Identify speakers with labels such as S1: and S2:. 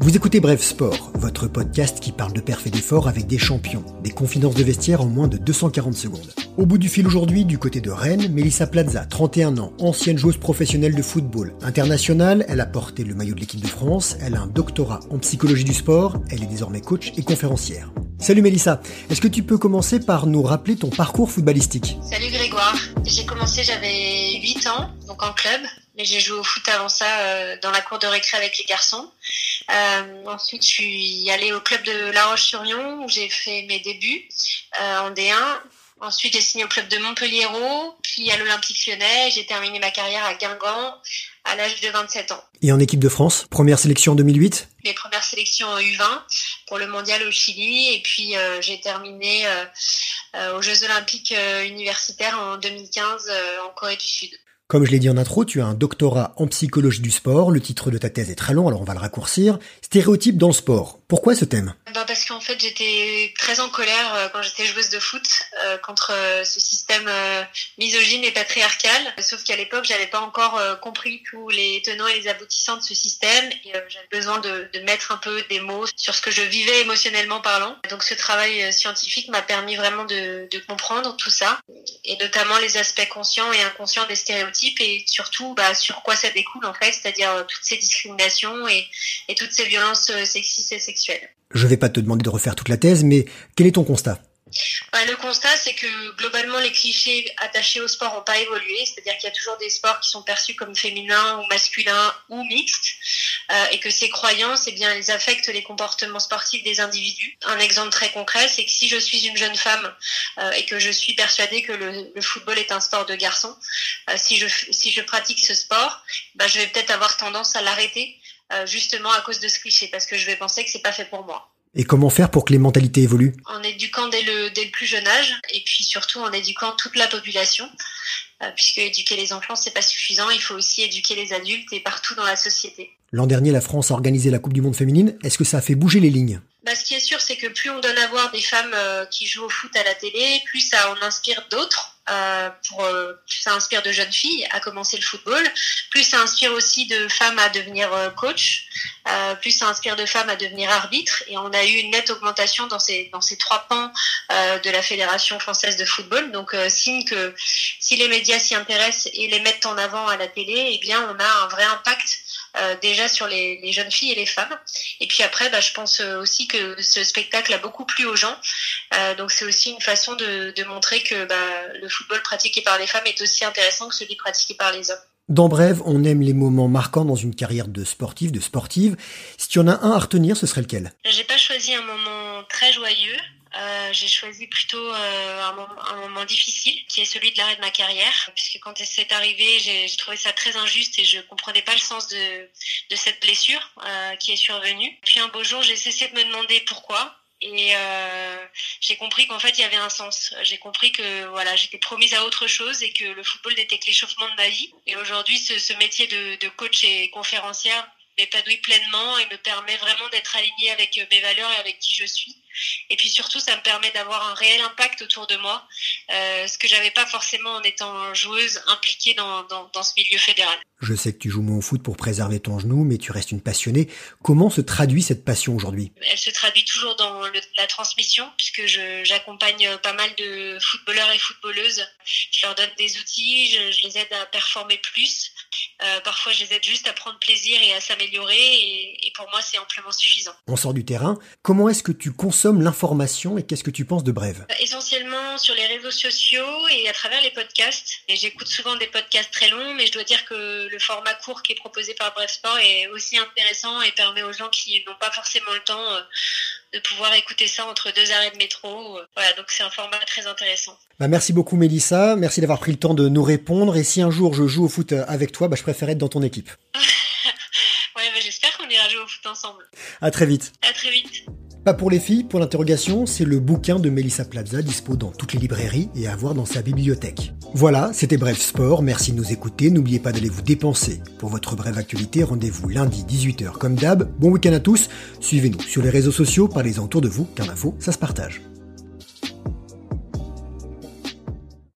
S1: Vous écoutez Bref Sport, votre podcast qui parle de perf et d'effort avec des champions, des confidences de vestiaire en moins de 240 secondes. Au bout du fil aujourd'hui, du côté de Rennes, Melissa Plaza, 31 ans, ancienne joueuse professionnelle de football. Internationale, elle a porté le maillot de l'équipe de France, elle a un doctorat en psychologie du sport, elle est désormais coach et conférencière. Salut Mélissa, est-ce que tu peux commencer par nous rappeler ton parcours footballistique
S2: Salut Grégoire, j'ai commencé, j'avais 8 ans, donc en club, mais j'ai joué au foot avant ça euh, dans la cour de récré avec les garçons. Euh, ensuite, je suis allée au club de La Roche-sur-Yon où j'ai fait mes débuts euh, en D1. Ensuite, j'ai signé au club de Montpellier, puis à l'Olympique lyonnais. J'ai terminé ma carrière à Guingamp à l'âge de 27 ans.
S1: Et en équipe de France, première sélection en 2008
S2: Mes premières sélections en U20 pour le mondial au Chili. Et puis, euh, j'ai terminé euh, euh, aux Jeux olympiques universitaires en 2015 en Corée du Sud.
S1: Comme je l'ai dit en intro, tu as un doctorat en psychologie du sport. Le titre de ta thèse est très long, alors on va le raccourcir. Stéréotypes dans le sport. Pourquoi ce thème?
S2: Bah Parce qu'en fait, j'étais très en colère euh, quand j'étais joueuse de foot euh, contre euh, ce système misogyne et patriarcal. Sauf qu'à l'époque, j'avais pas encore compris tous les tenants et les aboutissants de ce système. Et j'avais besoin de, de, mettre un peu des mots sur ce que je vivais émotionnellement parlant. Donc ce travail scientifique m'a permis vraiment de, de comprendre tout ça. Et notamment les aspects conscients et inconscients des stéréotypes et surtout bah, sur quoi ça découle en fait, c'est-à-dire toutes ces discriminations et, et toutes ces violences sexistes et sexuelles.
S1: Je vais pas te demander de refaire toute la thèse, mais quel est ton constat?
S2: Bah, le constat, c'est que globalement, les clichés attachés au sport n'ont pas évolué. C'est-à-dire qu'il y a toujours des sports qui sont perçus comme féminins ou masculins ou mixtes, euh, et que ces croyances, eh elles affectent les comportements sportifs des individus. Un exemple très concret, c'est que si je suis une jeune femme euh, et que je suis persuadée que le, football est un sport de garçon, euh, si je si je pratique ce sport, bah, je vais peut-être avoir tendance à l'arrêter euh, justement à cause de ce cliché, parce que je vais penser que c'est pas fait pour moi.
S1: Et comment faire pour que les mentalités évoluent?
S2: En éduquant dès le, dès le plus jeune âge, et puis surtout en éduquant toute la population, euh, puisque éduquer les enfants c'est pas suffisant, il faut aussi éduquer les adultes et partout dans la société.
S1: L'an dernier, la France a organisé la Coupe du Monde féminine. Est-ce que ça a fait bouger les lignes?
S2: Bah, ce qui est sûr, c'est que plus on donne à voir des femmes euh, qui jouent au foot à la télé, plus ça en inspire d'autres. Euh, pour, euh, plus ça inspire de jeunes filles à commencer le football, plus ça inspire aussi de femmes à devenir coach, plus ça inspire de femmes à devenir arbitre. Et on a eu une nette augmentation dans ces, dans ces trois pans de la Fédération française de football. Donc, signe que si les médias s'y intéressent et les mettent en avant à la télé, eh bien, on a un vrai impact euh, déjà sur les, les, jeunes filles et les femmes. Et puis après, bah, je pense aussi que ce spectacle a beaucoup plu aux gens. Euh, donc c'est aussi une façon de, de montrer que bah, le football pratiqué par les femmes est aussi intéressant que celui pratiqué par les hommes.
S1: Dans bref, on aime les moments marquants dans une carrière de sportive, de sportive. Si tu en as un à retenir, ce serait lequel?
S2: J'ai pas choisi un moment très joyeux. Euh, j'ai choisi plutôt euh, un, moment, un, moment, difficile, qui est celui de l'arrêt de ma carrière, puisque quand c'est arrivé, j'ai trouvé ça très injuste et je comprenais pas le sens de, de cette blessure euh, qui est survenue. Puis un beau jour, j'ai cessé de me demander pourquoi. Et euh, j'ai compris qu'en fait il y avait un sens. J'ai compris que voilà j'étais promise à autre chose et que le football n'était que l'échauffement de ma vie. Et aujourd'hui ce, ce métier de, de coach et conférencière m'épanouit pleinement et me permet vraiment d'être alignée avec mes valeurs et avec qui je suis. Et puis surtout, ça me permet d'avoir un réel impact autour de moi, euh, ce que j'avais pas forcément en étant joueuse impliquée dans, dans, dans, ce milieu fédéral.
S1: Je sais que tu joues moins au foot pour préserver ton genou, mais tu restes une passionnée. Comment se traduit cette passion aujourd'hui?
S2: Elle se traduit toujours dans le, la transmission, puisque j'accompagne pas mal de footballeurs et footballeuses. Je leur donne des outils, je, je les aide à performer plus. Euh, parfois, je les aide juste à prendre plaisir et à s'améliorer, et, et pour moi, c'est amplement suffisant.
S1: On sort du terrain. Comment est-ce que tu consommes l'information et qu'est-ce que tu penses de Brève?
S2: Essentiellement sur les réseaux sociaux et à travers les podcasts. Et j'écoute souvent des podcasts très longs, mais je dois dire que le format court qui est proposé par Brève Sport est aussi intéressant et permet aux gens qui n'ont pas forcément le temps euh, de pouvoir écouter ça entre deux arrêts de métro. Voilà, donc c'est un format très intéressant.
S1: Bah merci beaucoup Mélissa, merci d'avoir pris le temps de nous répondre. Et si un jour je joue au foot avec toi, bah je préfère être dans ton équipe.
S2: ouais, bah j'espère qu'on ira jouer au foot ensemble.
S1: À très vite.
S2: À très vite.
S1: Pas pour les filles, pour l'interrogation, c'est le bouquin de Melissa Plaza, dispo dans toutes les librairies et à voir dans sa bibliothèque. Voilà, c'était Bref Sport, merci de nous écouter, n'oubliez pas d'aller vous dépenser. Pour votre brève actualité, rendez-vous lundi 18h comme d'hab. Bon week-end à tous, suivez-nous sur les réseaux sociaux, parlez-en autour de vous, car l'info, ça se partage.